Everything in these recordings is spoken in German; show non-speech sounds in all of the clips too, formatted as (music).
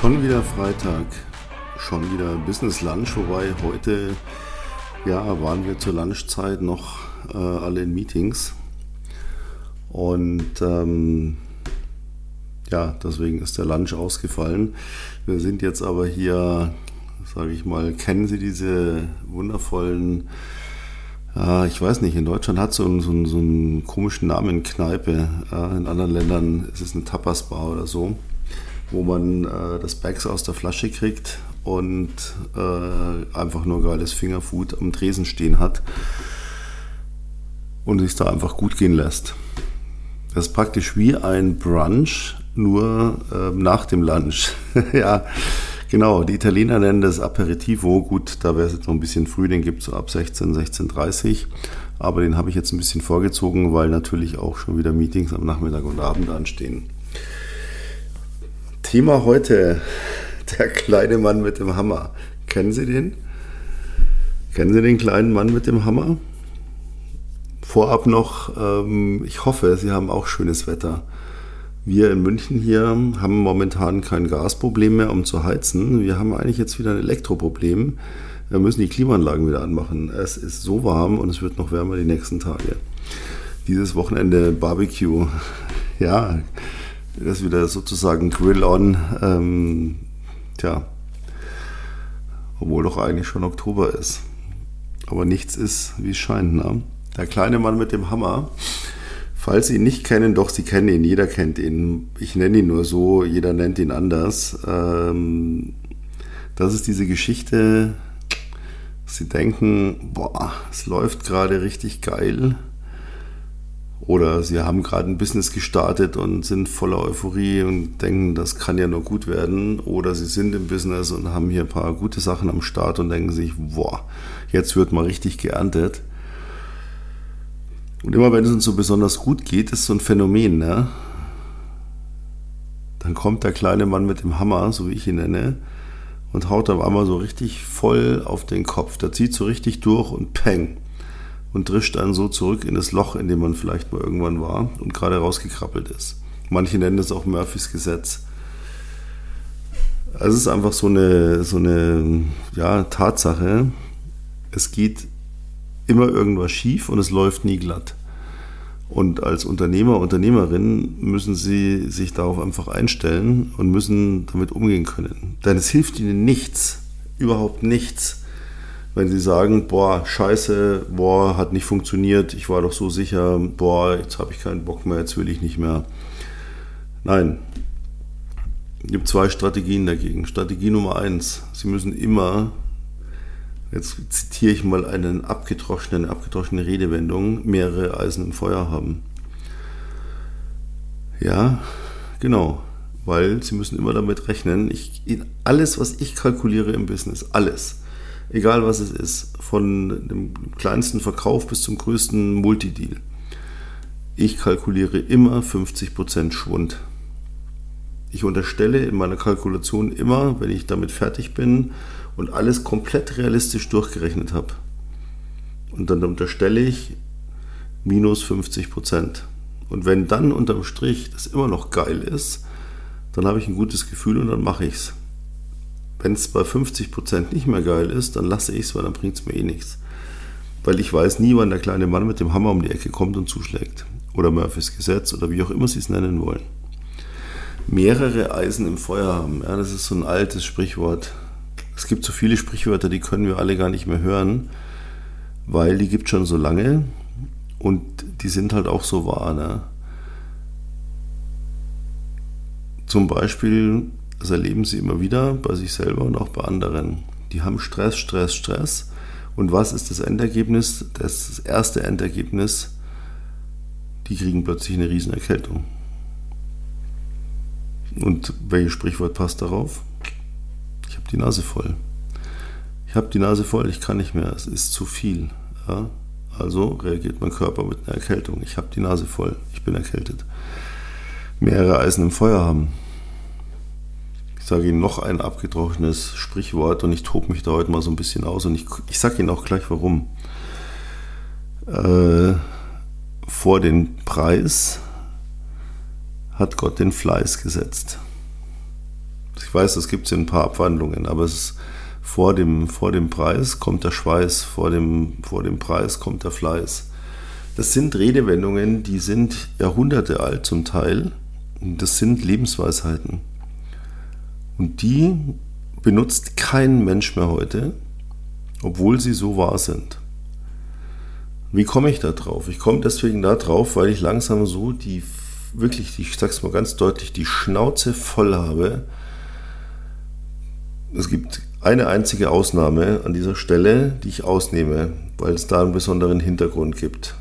Schon wieder Freitag, schon wieder Business Lunch, wobei heute ja waren wir zur Lunchzeit noch äh, alle in Meetings und ähm, ja, deswegen ist der Lunch ausgefallen. Wir sind jetzt aber hier, sage ich mal, kennen Sie diese wundervollen ja, ich weiß nicht, in Deutschland hat so einen, so so einen komischen Namen Kneipe. Ja, in anderen Ländern ist es eine Tapas-Bar oder so wo man äh, das Bags aus der Flasche kriegt und äh, einfach nur geiles Fingerfood am Tresen stehen hat und sich da einfach gut gehen lässt. Das ist praktisch wie ein Brunch, nur äh, nach dem Lunch. (laughs) ja, genau. Die Italiener nennen das Aperitivo. Gut, da wäre es jetzt noch ein bisschen früh, den gibt es so ab 16, 16.30 Aber den habe ich jetzt ein bisschen vorgezogen, weil natürlich auch schon wieder Meetings am Nachmittag und Abend anstehen. Thema heute, der kleine Mann mit dem Hammer. Kennen Sie den? Kennen Sie den kleinen Mann mit dem Hammer? Vorab noch, ähm, ich hoffe, Sie haben auch schönes Wetter. Wir in München hier haben momentan kein Gasproblem mehr, um zu heizen. Wir haben eigentlich jetzt wieder ein Elektroproblem. Wir müssen die Klimaanlagen wieder anmachen. Es ist so warm und es wird noch wärmer die nächsten Tage. Dieses Wochenende Barbecue. Ja, das ist wieder sozusagen Grill-on. Ähm, tja, obwohl doch eigentlich schon Oktober ist. Aber nichts ist, wie es scheint. Ne? Der kleine Mann mit dem Hammer. Falls Sie ihn nicht kennen, doch, Sie kennen ihn, jeder kennt ihn. Ich nenne ihn nur so, jeder nennt ihn anders. Ähm, das ist diese Geschichte, Sie denken, boah, es läuft gerade richtig geil. Oder sie haben gerade ein Business gestartet und sind voller Euphorie und denken, das kann ja nur gut werden. Oder sie sind im Business und haben hier ein paar gute Sachen am Start und denken sich, boah, jetzt wird mal richtig geerntet. Und immer wenn es uns so besonders gut geht, ist so ein Phänomen, ne? Dann kommt der kleine Mann mit dem Hammer, so wie ich ihn nenne, und haut auf einmal so richtig voll auf den Kopf. Der zieht so richtig durch und peng und drischt dann so zurück in das Loch, in dem man vielleicht mal irgendwann war und gerade rausgekrabbelt ist. Manche nennen es auch Murphys Gesetz. Also es ist einfach so eine, so eine ja, Tatsache. Es geht immer irgendwas schief und es läuft nie glatt. Und als Unternehmer, Unternehmerin müssen sie sich darauf einfach einstellen und müssen damit umgehen können. Denn es hilft ihnen nichts, überhaupt nichts, wenn sie sagen, boah, scheiße, boah, hat nicht funktioniert, ich war doch so sicher, boah, jetzt habe ich keinen Bock mehr, jetzt will ich nicht mehr. Nein. Es gibt zwei Strategien dagegen. Strategie Nummer eins, Sie müssen immer, jetzt zitiere ich mal einen abgedroschenen, abgedroschene Redewendung, mehrere Eisen im Feuer haben. Ja, genau. Weil Sie müssen immer damit rechnen, ich, alles, was ich kalkuliere im Business, alles, egal was es ist, von dem kleinsten Verkauf bis zum größten Multideal. Ich kalkuliere immer 50% Schwund. Ich unterstelle in meiner Kalkulation immer, wenn ich damit fertig bin und alles komplett realistisch durchgerechnet habe. Und dann unterstelle ich minus 50% Und wenn dann unterm Strich das immer noch geil ist, dann habe ich ein gutes Gefühl und dann mache ich es. Wenn es bei 50% nicht mehr geil ist, dann lasse ich es, weil dann bringt es mir eh nichts. Weil ich weiß nie, wann der kleine Mann mit dem Hammer um die Ecke kommt und zuschlägt. Oder Murphys Gesetz oder wie auch immer Sie es nennen wollen. Mehrere Eisen im Feuer haben, ja, das ist so ein altes Sprichwort. Es gibt so viele Sprichwörter, die können wir alle gar nicht mehr hören, weil die gibt schon so lange und die sind halt auch so wahr. Ne? Zum Beispiel das erleben sie immer wieder bei sich selber und auch bei anderen. Die haben Stress, Stress, Stress. Und was ist das Endergebnis? Das erste Endergebnis, die kriegen plötzlich eine Riesenerkältung. Und welches Sprichwort passt darauf? Ich habe die Nase voll. Ich habe die Nase voll, ich kann nicht mehr, es ist zu viel. Ja? Also reagiert mein Körper mit einer Erkältung. Ich habe die Nase voll, ich bin erkältet. Mehrere Eisen im Feuer haben sage Ihnen noch ein abgetroschenes Sprichwort und ich tobe mich da heute mal so ein bisschen aus und ich, ich sage Ihnen auch gleich warum. Äh, vor den Preis hat Gott den Fleiß gesetzt. Ich weiß, es gibt ein paar Abwandlungen, aber es ist vor dem, vor dem Preis kommt der Schweiß, vor dem, vor dem Preis kommt der Fleiß. Das sind Redewendungen, die sind Jahrhunderte alt zum Teil. Das sind Lebensweisheiten. Und die benutzt kein Mensch mehr heute, obwohl sie so wahr sind. Wie komme ich da drauf? Ich komme deswegen da drauf, weil ich langsam so die, wirklich, ich sag's mal ganz deutlich, die Schnauze voll habe. Es gibt eine einzige Ausnahme an dieser Stelle, die ich ausnehme, weil es da einen besonderen Hintergrund gibt.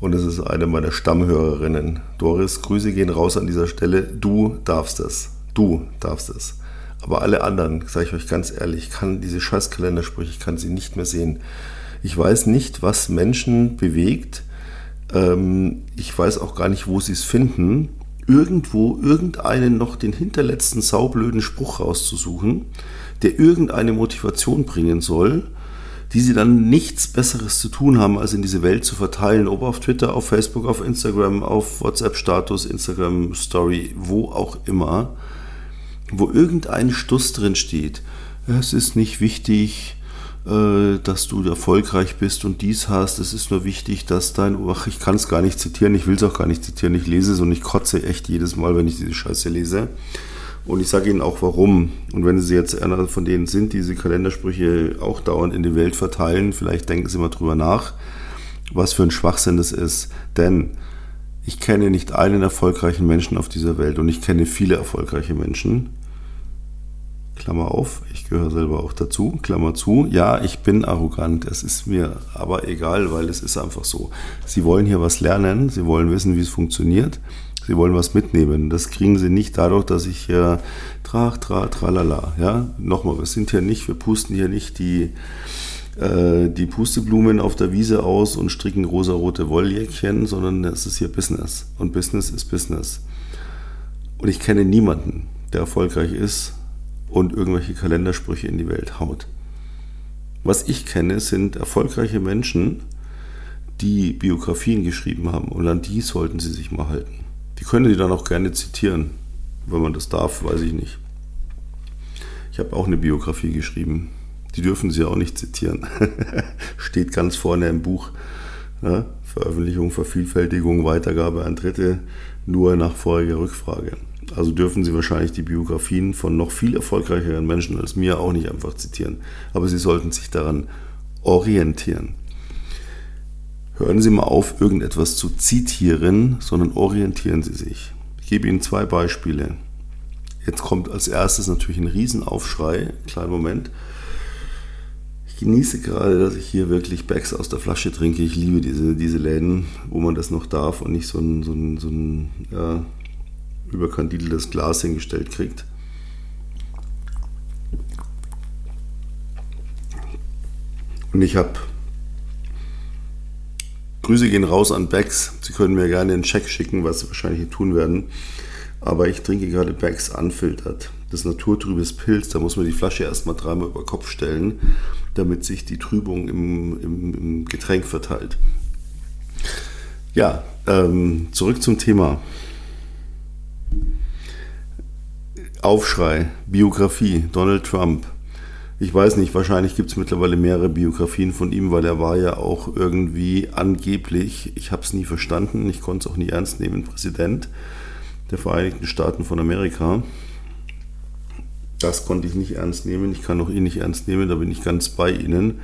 Und es ist eine meiner Stammhörerinnen. Doris, Grüße gehen raus an dieser Stelle. Du darfst es. Du darfst es. Aber alle anderen, sage ich euch ganz ehrlich, kann diese scheiß Kalendersprüche, ich kann sie nicht mehr sehen. Ich weiß nicht, was Menschen bewegt. Ähm, ich weiß auch gar nicht, wo sie es finden, irgendwo irgendeinen noch den hinterletzten saublöden Spruch rauszusuchen, der irgendeine Motivation bringen soll, die sie dann nichts Besseres zu tun haben, als in diese Welt zu verteilen, ob auf Twitter, auf Facebook, auf Instagram, auf WhatsApp-Status, Instagram-Story, wo auch immer wo irgendein Stuss drin steht. Es ist nicht wichtig, äh, dass du erfolgreich bist und dies hast. Es ist nur wichtig, dass dein, ach, ich kann es gar nicht zitieren, ich will es auch gar nicht zitieren, ich lese es und ich kotze echt jedes Mal, wenn ich diese Scheiße lese. Und ich sage Ihnen auch warum. Und wenn Sie jetzt einer von denen sind, die diese Kalendersprüche auch dauernd in die Welt verteilen, vielleicht denken Sie mal drüber nach, was für ein Schwachsinn das ist. Denn ich kenne nicht einen erfolgreichen Menschen auf dieser Welt und ich kenne viele erfolgreiche Menschen. Klammer auf, ich gehöre selber auch dazu, Klammer zu. Ja, ich bin arrogant, es ist mir aber egal, weil es ist einfach so. Sie wollen hier was lernen, Sie wollen wissen, wie es funktioniert, Sie wollen was mitnehmen. Das kriegen Sie nicht dadurch, dass ich hier trach, tra, tralala. Ja, nochmal, wir sind hier nicht, wir pusten hier nicht die äh, die Pusteblumen auf der Wiese aus und stricken rosarote Wolljäckchen, sondern es ist hier Business. Und Business ist Business. Und ich kenne niemanden, der erfolgreich ist und irgendwelche Kalendersprüche in die Welt haut. Was ich kenne, sind erfolgreiche Menschen, die Biografien geschrieben haben. Und an die sollten sie sich mal halten. Die können Sie dann auch gerne zitieren. Wenn man das darf, weiß ich nicht. Ich habe auch eine Biografie geschrieben. Die dürfen Sie auch nicht zitieren. (laughs) Steht ganz vorne im Buch. Ja, Veröffentlichung, Vervielfältigung, Weitergabe an Dritte, nur nach voriger Rückfrage. Also dürfen Sie wahrscheinlich die Biografien von noch viel erfolgreicheren Menschen als mir auch nicht einfach zitieren. Aber Sie sollten sich daran orientieren. Hören Sie mal auf, irgendetwas zu zitieren, sondern orientieren Sie sich. Ich gebe Ihnen zwei Beispiele. Jetzt kommt als erstes natürlich ein Riesenaufschrei. Kleinen Moment. Ich genieße gerade, dass ich hier wirklich Bags aus der Flasche trinke. Ich liebe diese, diese Läden, wo man das noch darf und nicht so ein, so ein, so ein ja, überkandideltes Glas hingestellt kriegt. Und ich habe Grüße gehen raus an Bags. Sie können mir gerne einen Check schicken, was Sie wahrscheinlich tun werden. Aber ich trinke gerade Bags unfiltert. Das naturtrübes Pilz, da muss man die Flasche erstmal dreimal über Kopf stellen damit sich die Trübung im, im, im Getränk verteilt. Ja, ähm, zurück zum Thema. Aufschrei, Biografie, Donald Trump. Ich weiß nicht, wahrscheinlich gibt es mittlerweile mehrere Biografien von ihm, weil er war ja auch irgendwie angeblich, ich habe es nie verstanden, ich konnte es auch nie ernst nehmen, Präsident der Vereinigten Staaten von Amerika. Das konnte ich nicht ernst nehmen. Ich kann auch ihn nicht ernst nehmen, da bin ich ganz bei Ihnen.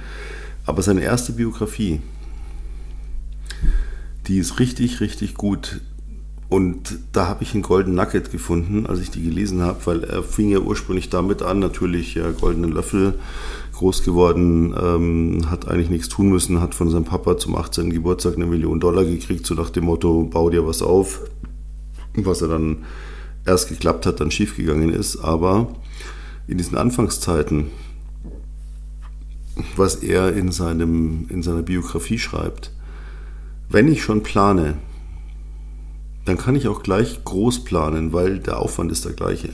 Aber seine erste Biografie, die ist richtig, richtig gut. Und da habe ich einen Golden Nugget gefunden, als ich die gelesen habe, weil er fing ja ursprünglich damit an, natürlich ja, goldenen Löffel, groß geworden, ähm, hat eigentlich nichts tun müssen, hat von seinem Papa zum 18. Geburtstag eine Million Dollar gekriegt, so nach dem Motto, bau dir was auf, was er dann erst geklappt hat, dann schiefgegangen ist. Aber in diesen Anfangszeiten, was er in, seinem, in seiner Biografie schreibt, wenn ich schon plane, dann kann ich auch gleich groß planen, weil der Aufwand ist der gleiche.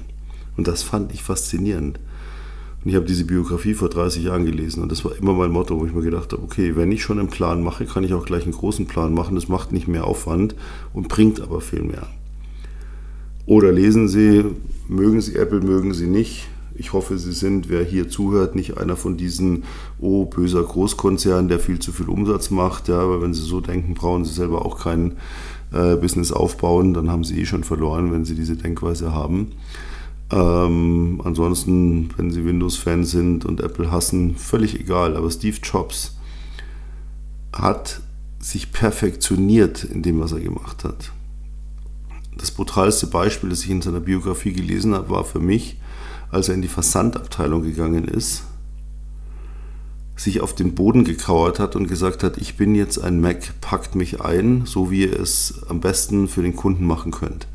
Und das fand ich faszinierend. Und ich habe diese Biografie vor 30 Jahren gelesen und das war immer mein Motto, wo ich mir gedacht habe, okay, wenn ich schon einen Plan mache, kann ich auch gleich einen großen Plan machen. Das macht nicht mehr Aufwand und bringt aber viel mehr. Oder lesen Sie, mögen Sie Apple, mögen Sie nicht. Ich hoffe, Sie sind, wer hier zuhört, nicht einer von diesen, oh, böser Großkonzern, der viel zu viel Umsatz macht. Ja, aber wenn Sie so denken, brauchen Sie selber auch kein äh, Business aufbauen. Dann haben Sie eh schon verloren, wenn Sie diese Denkweise haben. Ähm, ansonsten, wenn Sie Windows-Fan sind und Apple hassen, völlig egal. Aber Steve Jobs hat sich perfektioniert in dem, was er gemacht hat. Das brutalste Beispiel, das ich in seiner Biografie gelesen habe, war für mich, als er in die Versandabteilung gegangen ist, sich auf den Boden gekauert hat und gesagt hat, ich bin jetzt ein Mac, packt mich ein, so wie ihr es am besten für den Kunden machen könnt.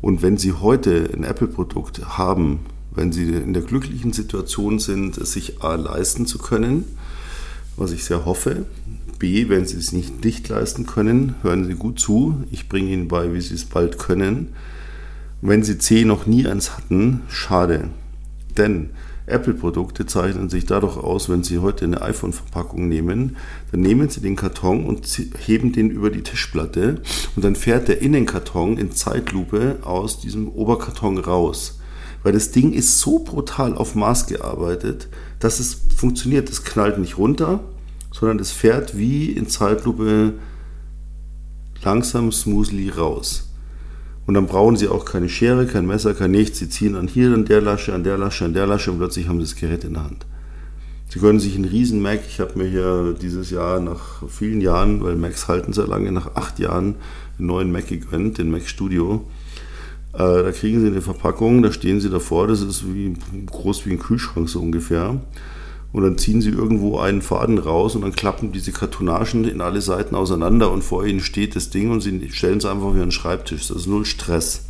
Und wenn Sie heute ein Apple-Produkt haben, wenn Sie in der glücklichen Situation sind, es sich A leisten zu können, was ich sehr hoffe, B, wenn Sie es nicht nicht leisten können, hören Sie gut zu, ich bringe Ihnen bei, wie Sie es bald können. Wenn Sie C noch nie eins hatten, schade. Denn Apple-Produkte zeichnen sich dadurch aus, wenn Sie heute eine iPhone-Verpackung nehmen, dann nehmen Sie den Karton und heben den über die Tischplatte und dann fährt der Innenkarton in Zeitlupe aus diesem Oberkarton raus. Weil das Ding ist so brutal auf Maß gearbeitet, dass es funktioniert. Es knallt nicht runter, sondern es fährt wie in Zeitlupe langsam, smoothly raus. Und dann brauchen sie auch keine Schere, kein Messer, kein nichts. Sie ziehen an hier an der Lasche, an der Lasche, an der Lasche und plötzlich haben sie das Gerät in der Hand. Sie können sich einen riesen Mac, ich habe mir hier dieses Jahr nach vielen Jahren, weil Macs halten sehr lange, nach acht Jahren einen neuen Mac gegönnt, den Mac Studio. Äh, da kriegen sie eine Verpackung, da stehen sie davor, das ist wie groß wie ein Kühlschrank so ungefähr. Und dann ziehen sie irgendwo einen Faden raus und dann klappen diese Kartonagen in alle Seiten auseinander und vor ihnen steht das Ding und sie stellen es einfach auf ihren Schreibtisch. Das ist null Stress.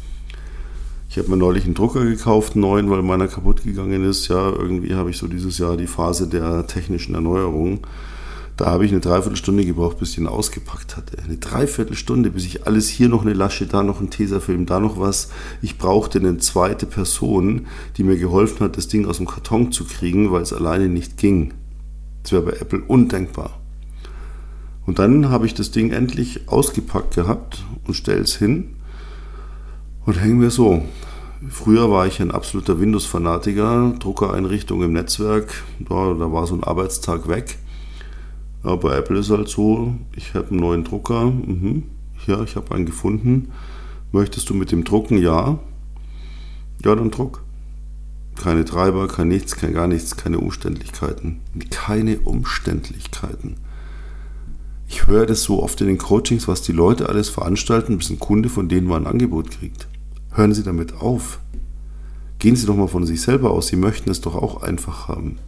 Ich habe mir neulich einen Drucker gekauft, einen neuen, weil meiner kaputt gegangen ist. Ja, irgendwie habe ich so dieses Jahr die Phase der technischen Erneuerung. Da habe ich eine Dreiviertelstunde gebraucht, bis ich ihn ausgepackt hatte. Eine Dreiviertelstunde, bis ich alles hier noch eine Lasche, da noch ein Tesafilm, da noch was. Ich brauchte eine zweite Person, die mir geholfen hat, das Ding aus dem Karton zu kriegen, weil es alleine nicht ging. Das wäre bei Apple undenkbar. Und dann habe ich das Ding endlich ausgepackt gehabt und stelle es hin und hängen wir so. Früher war ich ein absoluter Windows-Fanatiker, Druckereinrichtung im Netzwerk, da, da war so ein Arbeitstag weg. Ja, bei Apple ist halt so, ich habe einen neuen Drucker. Mhm. Ja, ich habe einen gefunden. Möchtest du mit dem drucken? Ja. Ja, dann druck. Keine Treiber, kein nichts, kein gar nichts, keine Umständlichkeiten. Keine Umständlichkeiten. Ich höre das so oft in den Coachings, was die Leute alles veranstalten, bis ein Kunde von denen mal ein Angebot kriegt. Hören Sie damit auf. Gehen Sie doch mal von sich selber aus. Sie möchten es doch auch einfach haben.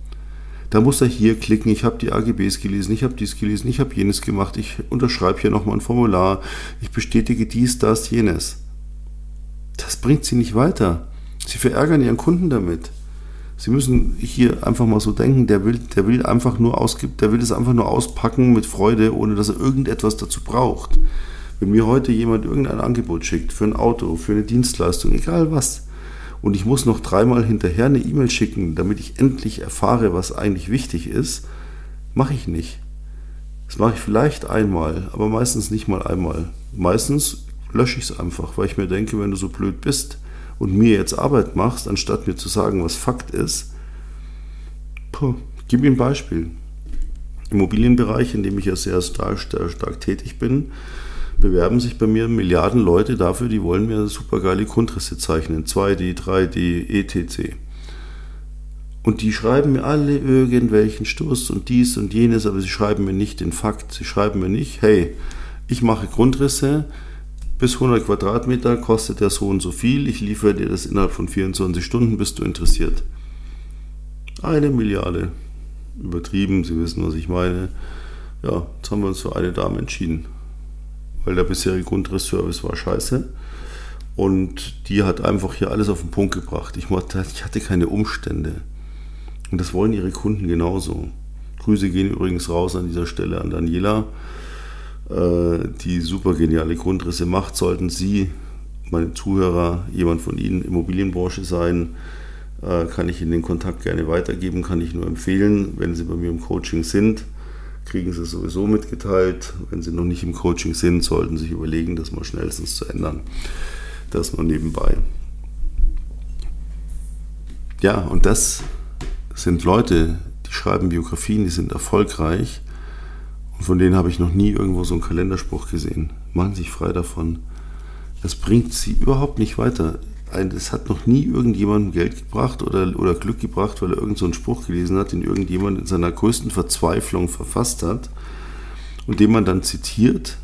Da muss er hier klicken, ich habe die AGBs gelesen, ich habe dies gelesen, ich habe jenes gemacht, ich unterschreibe hier nochmal ein Formular, ich bestätige dies, das, jenes. Das bringt sie nicht weiter. Sie verärgern ihren Kunden damit. Sie müssen hier einfach mal so denken, der will, der will einfach nur ausgibt, der will es einfach nur auspacken mit Freude, ohne dass er irgendetwas dazu braucht. Wenn mir heute jemand irgendein Angebot schickt für ein Auto, für eine Dienstleistung, egal was, und ich muss noch dreimal hinterher eine E-Mail schicken, damit ich endlich erfahre, was eigentlich wichtig ist, mache ich nicht. Das mache ich vielleicht einmal, aber meistens nicht mal einmal. Meistens lösche ich es einfach, weil ich mir denke, wenn du so blöd bist und mir jetzt Arbeit machst, anstatt mir zu sagen, was Fakt ist, puh, gib mir ein Beispiel. Immobilienbereich, in dem ich ja sehr stark, stark, stark tätig bin, bewerben sich bei mir Milliarden Leute dafür, die wollen mir supergeile Grundrisse zeichnen. 2D, 3D, ETC. Und die schreiben mir alle irgendwelchen Stoß und dies und jenes, aber sie schreiben mir nicht den Fakt. Sie schreiben mir nicht, hey, ich mache Grundrisse, bis 100 Quadratmeter kostet der so und so viel, ich liefere dir das innerhalb von 24 Stunden, bist du interessiert. Eine Milliarde. Übertrieben, Sie wissen, was ich meine. Ja, jetzt haben wir uns für eine Dame entschieden weil der bisherige Grundrissservice war scheiße. Und die hat einfach hier alles auf den Punkt gebracht. Ich, hatte keine Umstände. Und das wollen ihre Kunden genauso. Grüße gehen übrigens raus an dieser Stelle an Daniela, äh, die super geniale Grundrisse macht. Sollten Sie, meine Zuhörer, jemand von Ihnen Immobilienbranche sein, äh, kann ich Ihnen den Kontakt gerne weitergeben, kann ich nur empfehlen, wenn Sie bei mir im Coaching sind kriegen sie sowieso mitgeteilt. Wenn sie noch nicht im Coaching sind, sollten sie sich überlegen, das mal schnellstens zu ändern. Das nur nebenbei. Ja, und das sind Leute, die schreiben Biografien, die sind erfolgreich. Und von denen habe ich noch nie irgendwo so einen Kalenderspruch gesehen. Machen sich frei davon. Das bringt sie überhaupt nicht weiter. Es hat noch nie irgendjemandem Geld gebracht oder, oder Glück gebracht, weil er irgendeinen so Spruch gelesen hat, den irgendjemand in seiner größten Verzweiflung verfasst hat und den man dann zitiert,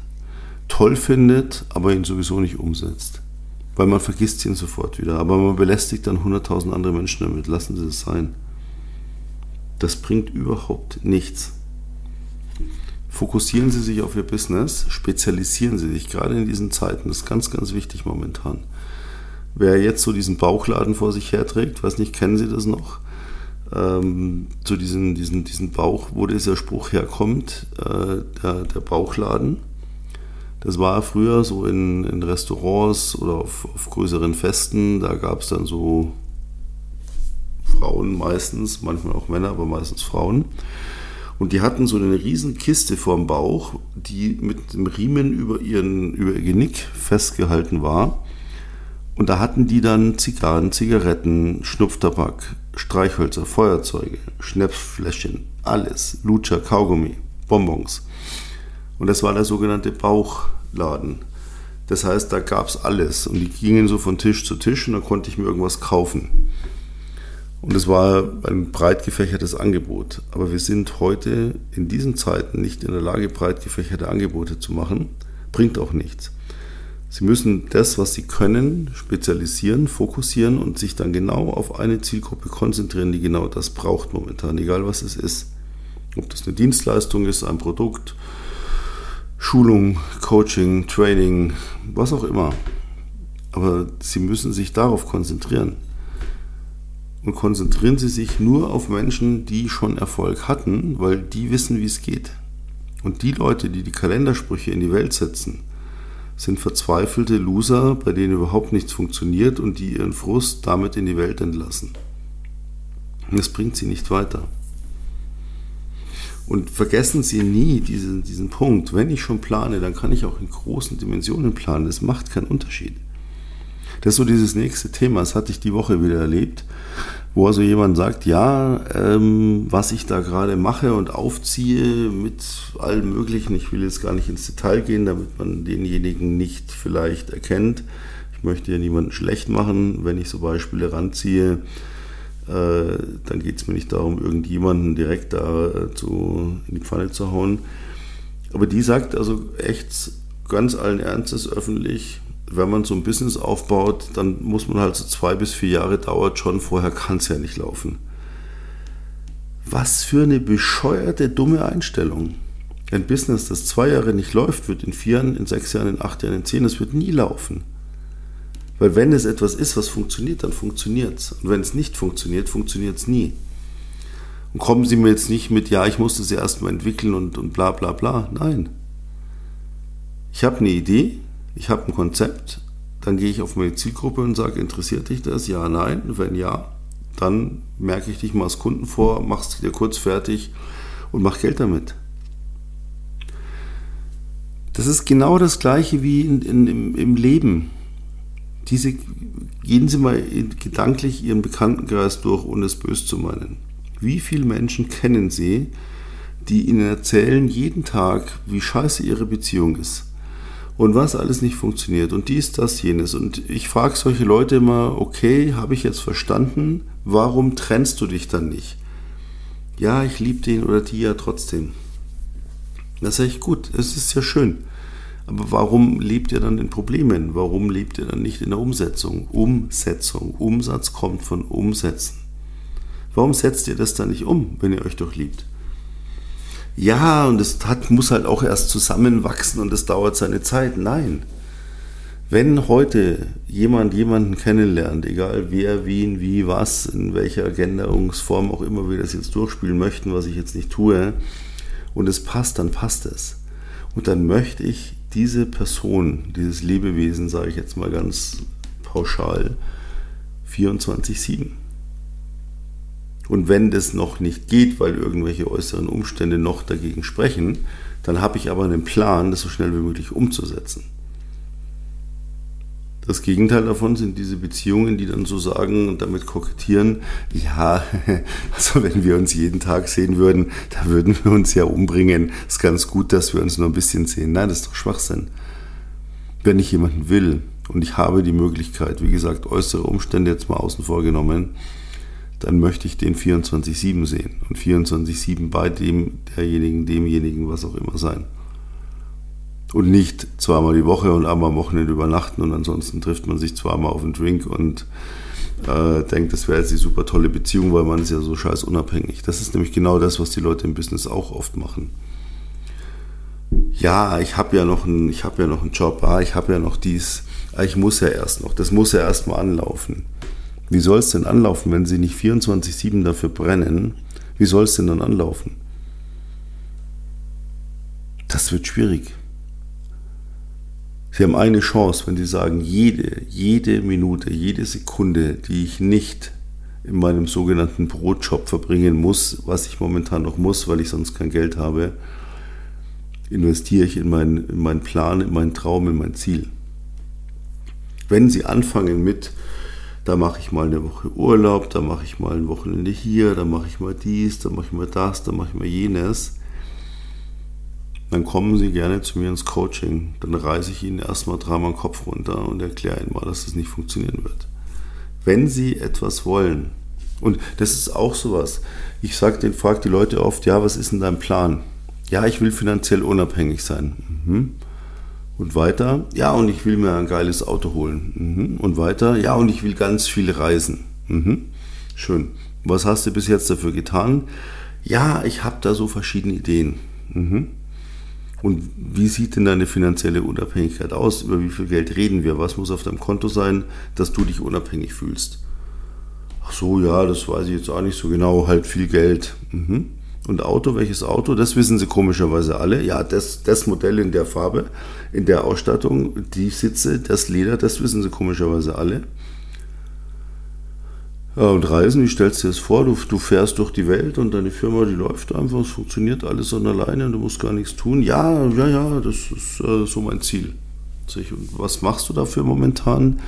toll findet, aber ihn sowieso nicht umsetzt. Weil man vergisst ihn sofort wieder. Aber man belästigt dann 100.000 andere Menschen damit. Lassen Sie es sein. Das bringt überhaupt nichts. Fokussieren Sie sich auf Ihr Business, spezialisieren Sie sich, gerade in diesen Zeiten. Das ist ganz, ganz wichtig momentan. Wer jetzt so diesen Bauchladen vor sich herträgt, weiß nicht, kennen Sie das noch? Ähm, zu diesem diesen, diesen Bauch, wo dieser Spruch herkommt, äh, der, der Bauchladen. Das war früher so in, in Restaurants oder auf, auf größeren Festen, da gab es dann so Frauen meistens, manchmal auch Männer, aber meistens Frauen. Und die hatten so eine riesen Kiste vorm Bauch, die mit dem Riemen über, ihren, über ihr Genick festgehalten war. Und da hatten die dann Zigarren, Zigaretten, Schnupftabak, Streichhölzer, Feuerzeuge, Schnäpsfläschchen, alles, Lutscher, Kaugummi, Bonbons. Und das war der sogenannte Bauchladen. Das heißt, da gab es alles. Und die gingen so von Tisch zu Tisch und da konnte ich mir irgendwas kaufen. Und es war ein breit gefächertes Angebot. Aber wir sind heute in diesen Zeiten nicht in der Lage, breit gefächerte Angebote zu machen. Bringt auch nichts. Sie müssen das, was Sie können, spezialisieren, fokussieren und sich dann genau auf eine Zielgruppe konzentrieren, die genau das braucht momentan, egal was es ist. Ob das eine Dienstleistung ist, ein Produkt, Schulung, Coaching, Training, was auch immer. Aber Sie müssen sich darauf konzentrieren. Und konzentrieren Sie sich nur auf Menschen, die schon Erfolg hatten, weil die wissen, wie es geht. Und die Leute, die die Kalendersprüche in die Welt setzen, sind verzweifelte Loser, bei denen überhaupt nichts funktioniert und die ihren Frust damit in die Welt entlassen. Das bringt sie nicht weiter. Und vergessen Sie nie diesen, diesen Punkt. Wenn ich schon plane, dann kann ich auch in großen Dimensionen planen. Das macht keinen Unterschied. Das ist so dieses nächste Thema. Das hatte ich die Woche wieder erlebt wo also jemand sagt, ja, ähm, was ich da gerade mache und aufziehe mit allem Möglichen, ich will jetzt gar nicht ins Detail gehen, damit man denjenigen nicht vielleicht erkennt. Ich möchte ja niemanden schlecht machen, wenn ich so Beispiele ranziehe. Äh, dann geht es mir nicht darum, irgendjemanden direkt da äh, zu, in die Pfanne zu hauen. Aber die sagt also echt ganz allen Ernstes öffentlich, wenn man so ein Business aufbaut, dann muss man halt so zwei bis vier Jahre dauert schon, vorher kann es ja nicht laufen. Was für eine bescheuerte, dumme Einstellung. Ein Business, das zwei Jahre nicht läuft, wird in vier Jahren, in sechs Jahren, in acht Jahren, in zehn, das wird nie laufen. Weil wenn es etwas ist, was funktioniert, dann funktioniert es. Und wenn es nicht funktioniert, funktioniert es nie. Und kommen Sie mir jetzt nicht mit, ja, ich musste sie erstmal entwickeln und, und bla bla bla. Nein. Ich habe eine Idee, ich habe ein Konzept, dann gehe ich auf meine Zielgruppe und sage, interessiert dich das? Ja, nein. Wenn ja, dann merke ich dich mal als Kunden vor, machst dir kurz fertig und mach Geld damit. Das ist genau das gleiche wie in, in, im, im Leben. Diese, gehen Sie mal gedanklich Ihren Bekanntenkreis durch, ohne es böse zu meinen. Wie viele Menschen kennen Sie, die Ihnen erzählen jeden Tag, wie scheiße Ihre Beziehung ist? Und was alles nicht funktioniert und dies, das, jenes. Und ich frage solche Leute immer, okay, habe ich jetzt verstanden, warum trennst du dich dann nicht? Ja, ich liebe den oder die ja trotzdem. Das ist echt gut, es ist ja schön. Aber warum lebt ihr dann in Problemen? Warum lebt ihr dann nicht in der Umsetzung? Umsetzung. Umsatz kommt von Umsetzen. Warum setzt ihr das dann nicht um, wenn ihr euch doch liebt? Ja, und es hat, muss halt auch erst zusammenwachsen und es dauert seine Zeit. Nein. Wenn heute jemand jemanden kennenlernt, egal wer, wen, wie, was, in welcher Genderungsform auch immer wir das jetzt durchspielen möchten, was ich jetzt nicht tue, und es passt, dann passt es. Und dann möchte ich diese Person, dieses Lebewesen, sage ich jetzt mal ganz pauschal, 24-7. Und wenn das noch nicht geht, weil irgendwelche äußeren Umstände noch dagegen sprechen, dann habe ich aber einen Plan, das so schnell wie möglich umzusetzen. Das Gegenteil davon sind diese Beziehungen, die dann so sagen und damit kokettieren, ja, (laughs) also wenn wir uns jeden Tag sehen würden, da würden wir uns ja umbringen. Ist ganz gut, dass wir uns nur ein bisschen sehen. Nein, das ist doch Schwachsinn. Wenn ich jemanden will und ich habe die Möglichkeit, wie gesagt, äußere Umstände jetzt mal außen vor genommen, dann möchte ich den 24-7 sehen und 24-7 bei dem, derjenigen, demjenigen, was auch immer sein und nicht zweimal die Woche und einmal am Wochenende übernachten und ansonsten trifft man sich zweimal auf einen Drink und äh, denkt, das wäre jetzt die super tolle Beziehung, weil man ist ja so scheiß unabhängig. Das ist nämlich genau das, was die Leute im Business auch oft machen. Ja, ich habe ja noch einen, ja noch einen Job, ah, ich habe ja noch dies, ah, ich muss ja erst noch, das muss ja erst mal anlaufen. Wie soll es denn anlaufen, wenn sie nicht 24/7 dafür brennen? Wie soll es denn dann anlaufen? Das wird schwierig. Sie haben eine Chance, wenn Sie sagen, jede, jede Minute, jede Sekunde, die ich nicht in meinem sogenannten Brotjob verbringen muss, was ich momentan noch muss, weil ich sonst kein Geld habe, investiere ich in meinen, in meinen Plan, in meinen Traum, in mein Ziel. Wenn Sie anfangen mit, da mache ich mal eine Woche Urlaub, da mache ich mal ein Wochenende hier, da mache ich mal dies, da mache ich mal das, da mache ich mal jenes, dann kommen Sie gerne zu mir ins Coaching. Dann reiße ich Ihnen erstmal dreimal den Kopf runter und erkläre Ihnen mal, dass das nicht funktionieren wird. Wenn Sie etwas wollen, und das ist auch sowas, ich sage den, frage die Leute oft, ja, was ist denn dein Plan? Ja, ich will finanziell unabhängig sein. Mhm. Und weiter, ja, und ich will mir ein geiles Auto holen. Mhm. Und weiter, ja, und ich will ganz viel reisen. Mhm. Schön. Was hast du bis jetzt dafür getan? Ja, ich habe da so verschiedene Ideen. Mhm. Und wie sieht denn deine finanzielle Unabhängigkeit aus? Über wie viel Geld reden wir? Was muss auf deinem Konto sein, dass du dich unabhängig fühlst? Ach so, ja, das weiß ich jetzt auch nicht so genau. Halt viel Geld. Mhm. Und Auto, welches Auto? Das wissen sie komischerweise alle. Ja, das, das Modell in der Farbe, in der Ausstattung, die Sitze, das Leder, das wissen sie komischerweise alle. Ja, und Reisen, wie stellst du dir das vor? Du, du fährst durch die Welt und deine Firma, die läuft einfach, es funktioniert alles von alleine und du musst gar nichts tun. Ja, ja, ja, das ist äh, so mein Ziel. Und was machst du dafür momentan?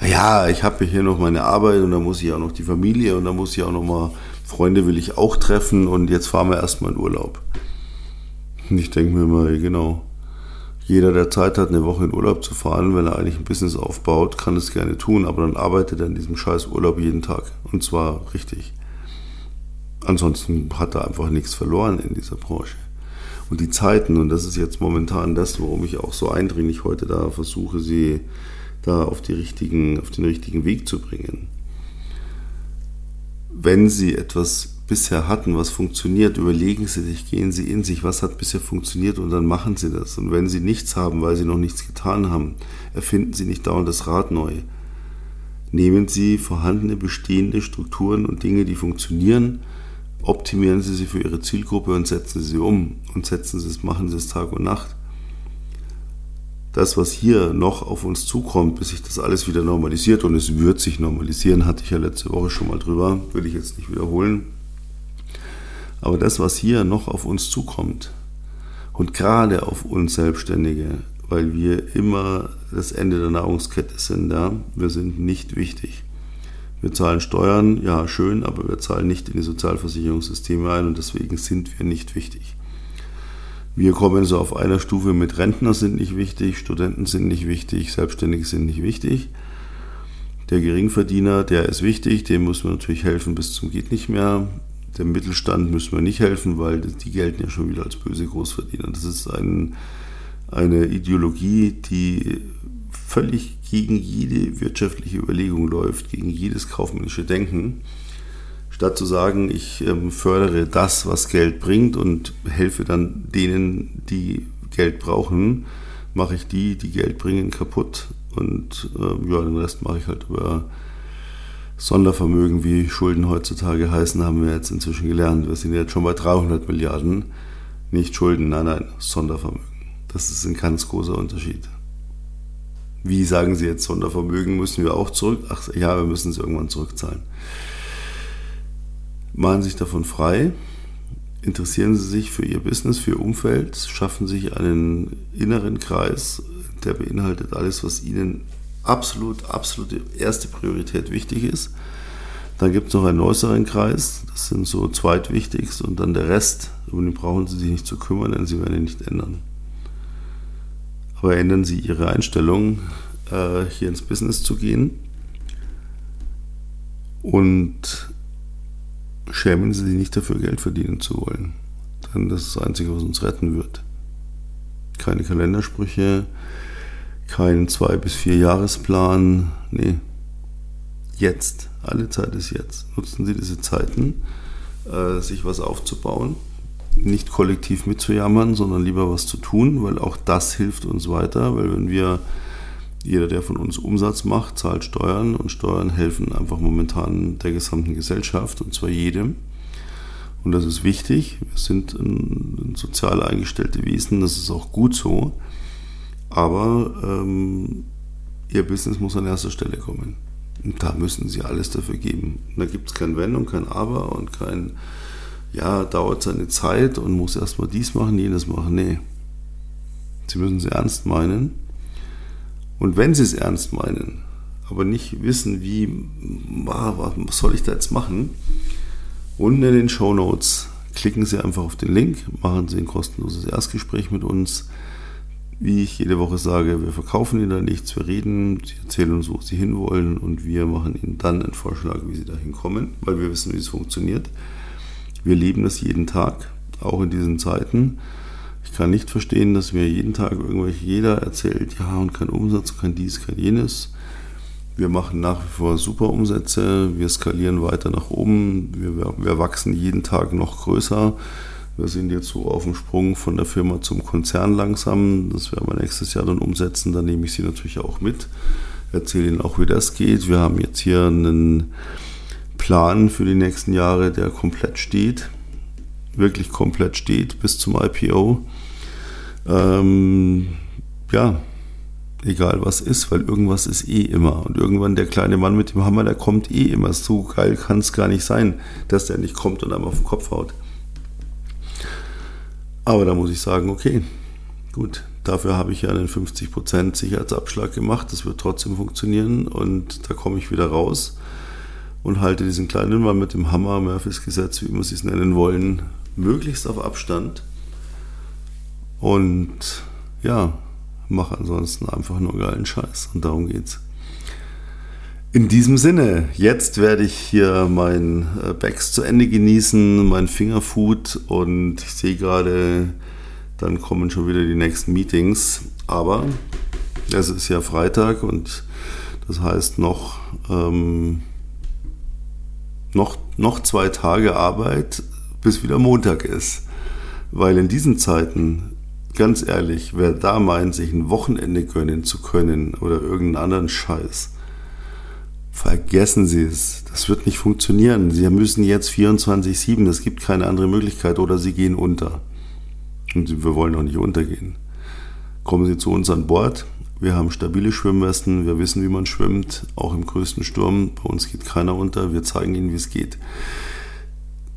Ja, ich habe hier noch meine Arbeit und da muss ich auch noch die Familie und da muss ich auch noch mal Freunde will ich auch treffen und jetzt fahren wir erstmal in Urlaub. Und ich denke mir mal, genau, jeder, der Zeit hat, eine Woche in Urlaub zu fahren, wenn er eigentlich ein Business aufbaut, kann es gerne tun, aber dann arbeitet er in diesem scheiß Urlaub jeden Tag. Und zwar richtig. Ansonsten hat er einfach nichts verloren in dieser Branche. Und die Zeiten, und das ist jetzt momentan das, warum ich auch so eindringlich heute da versuche, sie da auf, die richtigen, auf den richtigen Weg zu bringen. Wenn sie etwas bisher hatten, was funktioniert, überlegen Sie sich, gehen Sie in sich, was hat bisher funktioniert und dann machen Sie das. Und wenn Sie nichts haben, weil Sie noch nichts getan haben, erfinden Sie nicht dauernd das Rad neu. Nehmen Sie vorhandene, bestehende Strukturen und Dinge, die funktionieren, optimieren Sie sie für Ihre Zielgruppe und setzen Sie sie um und setzen Sie es, machen Sie es Tag und Nacht. Das, was hier noch auf uns zukommt, bis sich das alles wieder normalisiert und es wird sich normalisieren, hatte ich ja letzte Woche schon mal drüber, will ich jetzt nicht wiederholen aber das, was hier noch auf uns zukommt, und gerade auf uns Selbstständige, weil wir immer das Ende der Nahrungskette sind, ja, wir sind nicht wichtig. Wir zahlen Steuern, ja schön, aber wir zahlen nicht in die Sozialversicherungssysteme ein und deswegen sind wir nicht wichtig. Wir kommen so auf einer Stufe mit Rentner sind nicht wichtig, Studenten sind nicht wichtig, Selbstständige sind nicht wichtig. Der Geringverdiener, der ist wichtig, dem muss man natürlich helfen bis zum geht nicht mehr dem Mittelstand müssen wir nicht helfen, weil die gelten ja schon wieder als böse Großverdiener. Das ist ein, eine Ideologie, die völlig gegen jede wirtschaftliche Überlegung läuft, gegen jedes kaufmännische Denken. Statt zu sagen, ich ähm, fördere das, was Geld bringt und helfe dann denen, die Geld brauchen, mache ich die, die Geld bringen, kaputt. Und äh, ja, den Rest mache ich halt über Sondervermögen, wie Schulden heutzutage heißen, haben wir jetzt inzwischen gelernt. Wir sind jetzt schon bei 300 Milliarden. Nicht Schulden, nein, nein, Sondervermögen. Das ist ein ganz großer Unterschied. Wie sagen Sie jetzt, Sondervermögen müssen wir auch zurück? Ach ja, wir müssen es irgendwann zurückzahlen. Machen sich davon frei, interessieren Sie sich für Ihr Business, für Ihr Umfeld, schaffen sich einen inneren Kreis, der beinhaltet alles, was Ihnen absolut, absolute erste Priorität wichtig ist. Dann gibt es noch einen äußeren Kreis, das sind so zweitwichtigst und dann der Rest, um den brauchen Sie sich nicht zu kümmern, denn Sie werden ihn nicht ändern. Aber ändern Sie Ihre Einstellung, äh, hier ins Business zu gehen und schämen Sie sich nicht dafür, Geld verdienen zu wollen. Denn das ist das Einzige, was uns retten wird. Keine Kalendersprüche, kein zwei bis vier Jahresplan, nee, jetzt. Alle Zeit ist jetzt. Nutzen Sie diese Zeiten, äh, sich was aufzubauen. Nicht kollektiv mitzujammern, sondern lieber was zu tun, weil auch das hilft uns weiter. Weil wenn wir, jeder, der von uns Umsatz macht, zahlt Steuern und Steuern helfen einfach momentan der gesamten Gesellschaft und zwar jedem. Und das ist wichtig. Wir sind ein, ein sozial eingestellte Wesen, das ist auch gut so. Aber ähm, Ihr Business muss an erster Stelle kommen. Und da müssen sie alles dafür geben. Und da gibt es kein Wenn und kein Aber und kein, ja, dauert seine Zeit und muss erstmal dies machen, jenes machen. Nee. Sie müssen es ernst meinen. Und wenn sie es ernst meinen, aber nicht wissen, wie, was soll ich da jetzt machen, unten in den Show Notes klicken Sie einfach auf den Link, machen Sie ein kostenloses Erstgespräch mit uns wie ich jede Woche sage, wir verkaufen Ihnen da nichts, wir reden, Sie erzählen uns, wo Sie hinwollen und wir machen Ihnen dann einen Vorschlag, wie Sie dahin kommen, weil wir wissen, wie es funktioniert. Wir leben das jeden Tag, auch in diesen Zeiten. Kann nicht verstehen, dass mir jeden Tag irgendwelche jeder erzählt, ja und kein Umsatz, kein dies, kein jenes. Wir machen nach wie vor super Umsätze, wir skalieren weiter nach oben, wir, wir wachsen jeden Tag noch größer. Wir sind jetzt so auf dem Sprung von der Firma zum Konzern langsam. Das werden wir nächstes Jahr dann umsetzen. Da nehme ich Sie natürlich auch mit. Erzähle Ihnen auch, wie das geht. Wir haben jetzt hier einen Plan für die nächsten Jahre, der komplett steht. Wirklich komplett steht bis zum IPO. Ähm, ja, egal was ist, weil irgendwas ist eh immer. Und irgendwann der kleine Mann mit dem Hammer, der kommt eh immer. So geil kann es gar nicht sein, dass der nicht kommt und einem auf den Kopf haut. Aber da muss ich sagen, okay, gut, dafür habe ich ja einen 50% Sicherheitsabschlag gemacht, das wird trotzdem funktionieren und da komme ich wieder raus und halte diesen kleinen Mann mit dem Hammer, Murphys Gesetz, wie immer es nennen wollen, möglichst auf Abstand und ja, mache ansonsten einfach nur geilen Scheiß und darum geht's. In diesem Sinne, jetzt werde ich hier mein äh, Backs zu Ende genießen, mein Fingerfood und ich sehe gerade, dann kommen schon wieder die nächsten Meetings. Aber es ist ja Freitag und das heißt noch, ähm, noch, noch zwei Tage Arbeit, bis wieder Montag ist. Weil in diesen Zeiten, ganz ehrlich, wer da meint, sich ein Wochenende gönnen zu können oder irgendeinen anderen Scheiß, Vergessen Sie es. Das wird nicht funktionieren. Sie müssen jetzt 24-7. Es gibt keine andere Möglichkeit oder Sie gehen unter. Und wir wollen auch nicht untergehen. Kommen Sie zu uns an Bord. Wir haben stabile Schwimmwesten. Wir wissen, wie man schwimmt. Auch im größten Sturm. Bei uns geht keiner unter. Wir zeigen Ihnen, wie es geht.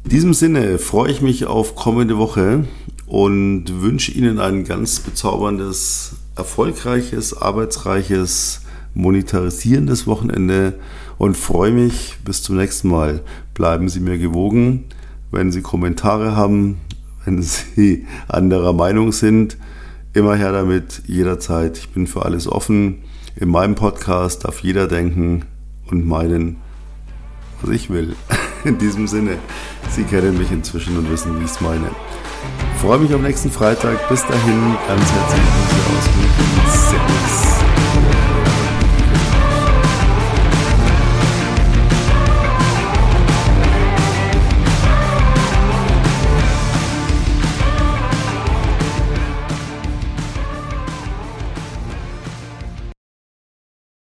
In diesem Sinne freue ich mich auf kommende Woche und wünsche Ihnen ein ganz bezauberndes, erfolgreiches, arbeitsreiches, monetarisierendes Wochenende und freue mich bis zum nächsten Mal. Bleiben Sie mir gewogen. Wenn Sie Kommentare haben, (laughs) wenn Sie anderer Meinung sind, immer her damit, jederzeit. Ich bin für alles offen. In meinem Podcast darf jeder denken und meinen, was ich will. (laughs) In diesem Sinne, Sie kennen mich inzwischen und wissen, wie ich es meine. Ich freue mich auf nächsten Freitag. Bis dahin, ganz herzlich Grüße aus München. Servus.